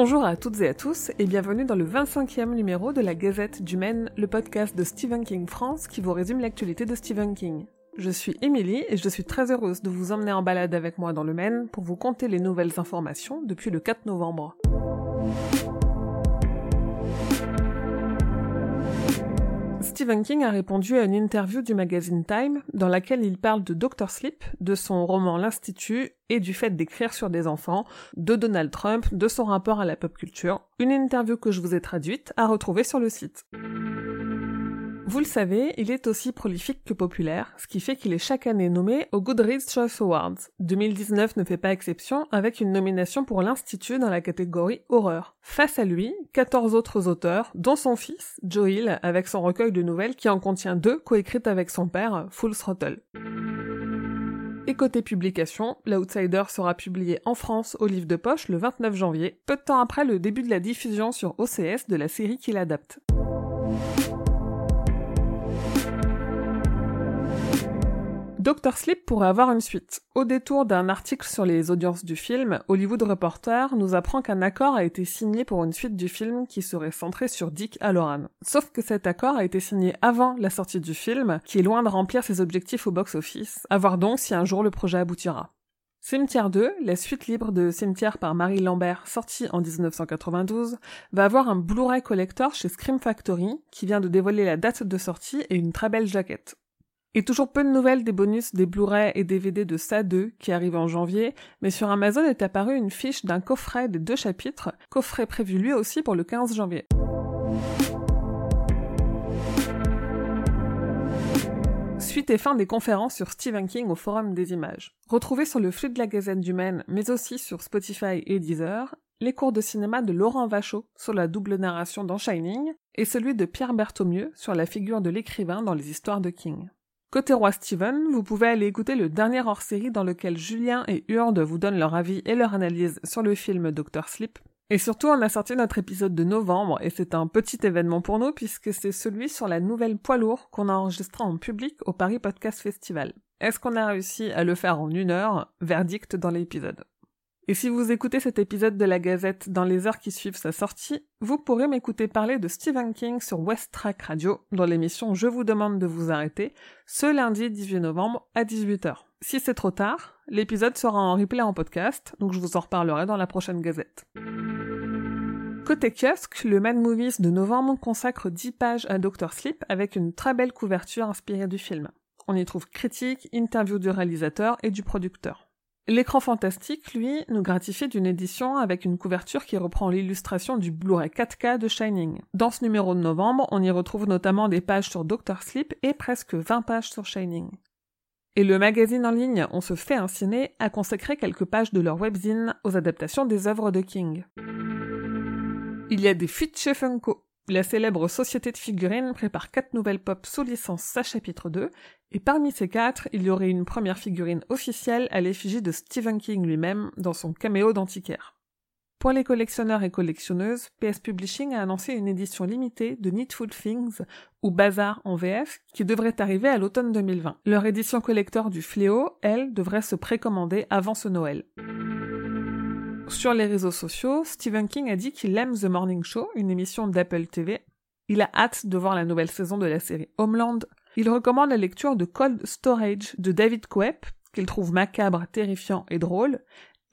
Bonjour à toutes et à tous et bienvenue dans le 25e numéro de la Gazette du Maine, le podcast de Stephen King France qui vous résume l'actualité de Stephen King. Je suis Émilie et je suis très heureuse de vous emmener en balade avec moi dans le Maine pour vous conter les nouvelles informations depuis le 4 novembre. Stephen King a répondu à une interview du magazine Time dans laquelle il parle de Dr. Sleep, de son roman L'Institut et du fait d'écrire sur des enfants, de Donald Trump, de son rapport à la pop culture. Une interview que je vous ai traduite à retrouver sur le site. Vous le savez, il est aussi prolifique que populaire, ce qui fait qu'il est chaque année nommé aux Goodreads Choice Awards. 2019 ne fait pas exception avec une nomination pour l'Institut dans la catégorie horreur. Face à lui, 14 autres auteurs, dont son fils, Joe Hill, avec son recueil de nouvelles qui en contient deux coécrites avec son père, Full Throttle. Et côté publication, L'Outsider sera publié en France au livre de poche le 29 janvier, peu de temps après le début de la diffusion sur OCS de la série qu'il adapte. Dr. Sleep pourrait avoir une suite. Au détour d'un article sur les audiences du film, Hollywood Reporter nous apprend qu'un accord a été signé pour une suite du film qui serait centré sur Dick Halloran. Sauf que cet accord a été signé avant la sortie du film, qui est loin de remplir ses objectifs au box-office, à voir donc si un jour le projet aboutira. Cimetière 2, la suite libre de Cimetière par Marie Lambert, sortie en 1992, va avoir un Blu-ray collector chez Scream Factory, qui vient de dévoiler la date de sortie et une très belle jaquette. Et toujours peu de nouvelles des bonus des Blu-ray et DVD de Ça 2 qui arrivent en janvier, mais sur Amazon est apparue une fiche d'un coffret des deux chapitres, coffret prévu lui aussi pour le 15 janvier. Suite et fin des conférences sur Stephen King au Forum des images. Retrouvez sur le flux de la Gazette du Maine, mais aussi sur Spotify et Deezer, les cours de cinéma de Laurent Vachaud sur la double narration dans Shining et celui de Pierre Berthaumieux sur la figure de l'écrivain dans les histoires de King. Côté roi Steven, vous pouvez aller écouter le dernier hors-série dans lequel Julien et Urde vous donnent leur avis et leur analyse sur le film Dr. Sleep. Et surtout, on a sorti notre épisode de novembre, et c'est un petit événement pour nous puisque c'est celui sur la nouvelle poids lourd qu'on a enregistré en public au Paris Podcast Festival. Est-ce qu'on a réussi à le faire en une heure? Verdict dans l'épisode. Et si vous écoutez cet épisode de la Gazette dans les heures qui suivent sa sortie, vous pourrez m'écouter parler de Stephen King sur West Track Radio dans l'émission Je vous demande de vous arrêter ce lundi 18 novembre à 18h. Si c'est trop tard, l'épisode sera en replay en podcast, donc je vous en reparlerai dans la prochaine Gazette. Côté kiosque, le Mad Movies de novembre consacre 10 pages à Dr. Sleep avec une très belle couverture inspirée du film. On y trouve critiques, interviews du réalisateur et du producteur. L'écran fantastique, lui, nous gratifie d'une édition avec une couverture qui reprend l'illustration du Blu-ray 4K de Shining. Dans ce numéro de novembre, on y retrouve notamment des pages sur Doctor Sleep et presque 20 pages sur Shining. Et le magazine en ligne On se fait un ciné a consacré quelques pages de leur webzine aux adaptations des œuvres de King. Il y a des fuites chez Funko. La célèbre société de figurines prépare quatre nouvelles pop sous licence sa chapitre 2, et parmi ces quatre, il y aurait une première figurine officielle à l'effigie de Stephen King lui-même dans son caméo d'antiquaire. Pour les collectionneurs et collectionneuses, PS Publishing a annoncé une édition limitée de Needful Things, ou Bazar en VF, qui devrait arriver à l'automne 2020. Leur édition collector du Fléau, elle, devrait se précommander avant ce Noël. Sur les réseaux sociaux, Stephen King a dit qu'il aime The Morning Show, une émission d'Apple TV. Il a hâte de voir la nouvelle saison de la série Homeland. Il recommande la lecture de Cold Storage de David Coep, qu'il trouve macabre, terrifiant et drôle,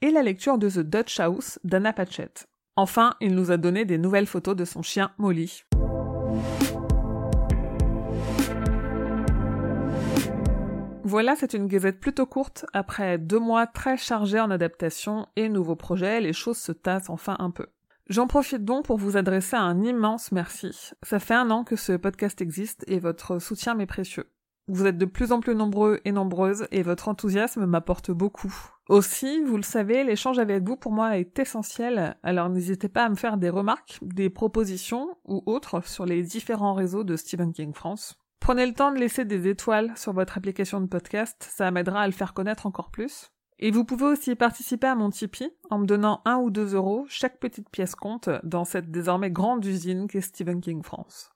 et la lecture de The Dutch House d'Anna Patchett. Enfin, il nous a donné des nouvelles photos de son chien Molly. Voilà, c'est une gazette plutôt courte. Après deux mois très chargés en adaptation et nouveaux projets, les choses se tassent enfin un peu. J'en profite donc pour vous adresser un immense merci. Ça fait un an que ce podcast existe et votre soutien m'est précieux. Vous êtes de plus en plus nombreux et nombreuses et votre enthousiasme m'apporte beaucoup. Aussi, vous le savez, l'échange avec vous pour moi est essentiel, alors n'hésitez pas à me faire des remarques, des propositions ou autres sur les différents réseaux de Stephen King France. Prenez le temps de laisser des étoiles sur votre application de podcast, ça m'aidera à le faire connaître encore plus. Et vous pouvez aussi participer à mon Tipeee en me donnant un ou deux euros, chaque petite pièce compte dans cette désormais grande usine qu'est Stephen King France.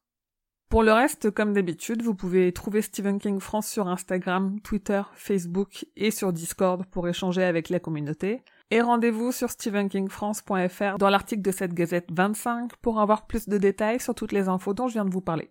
Pour le reste, comme d'habitude, vous pouvez trouver Stephen King France sur Instagram, Twitter, Facebook et sur Discord pour échanger avec la communauté. Et rendez-vous sur stephenkingfrance.fr dans l'article de cette gazette 25 pour avoir plus de détails sur toutes les infos dont je viens de vous parler.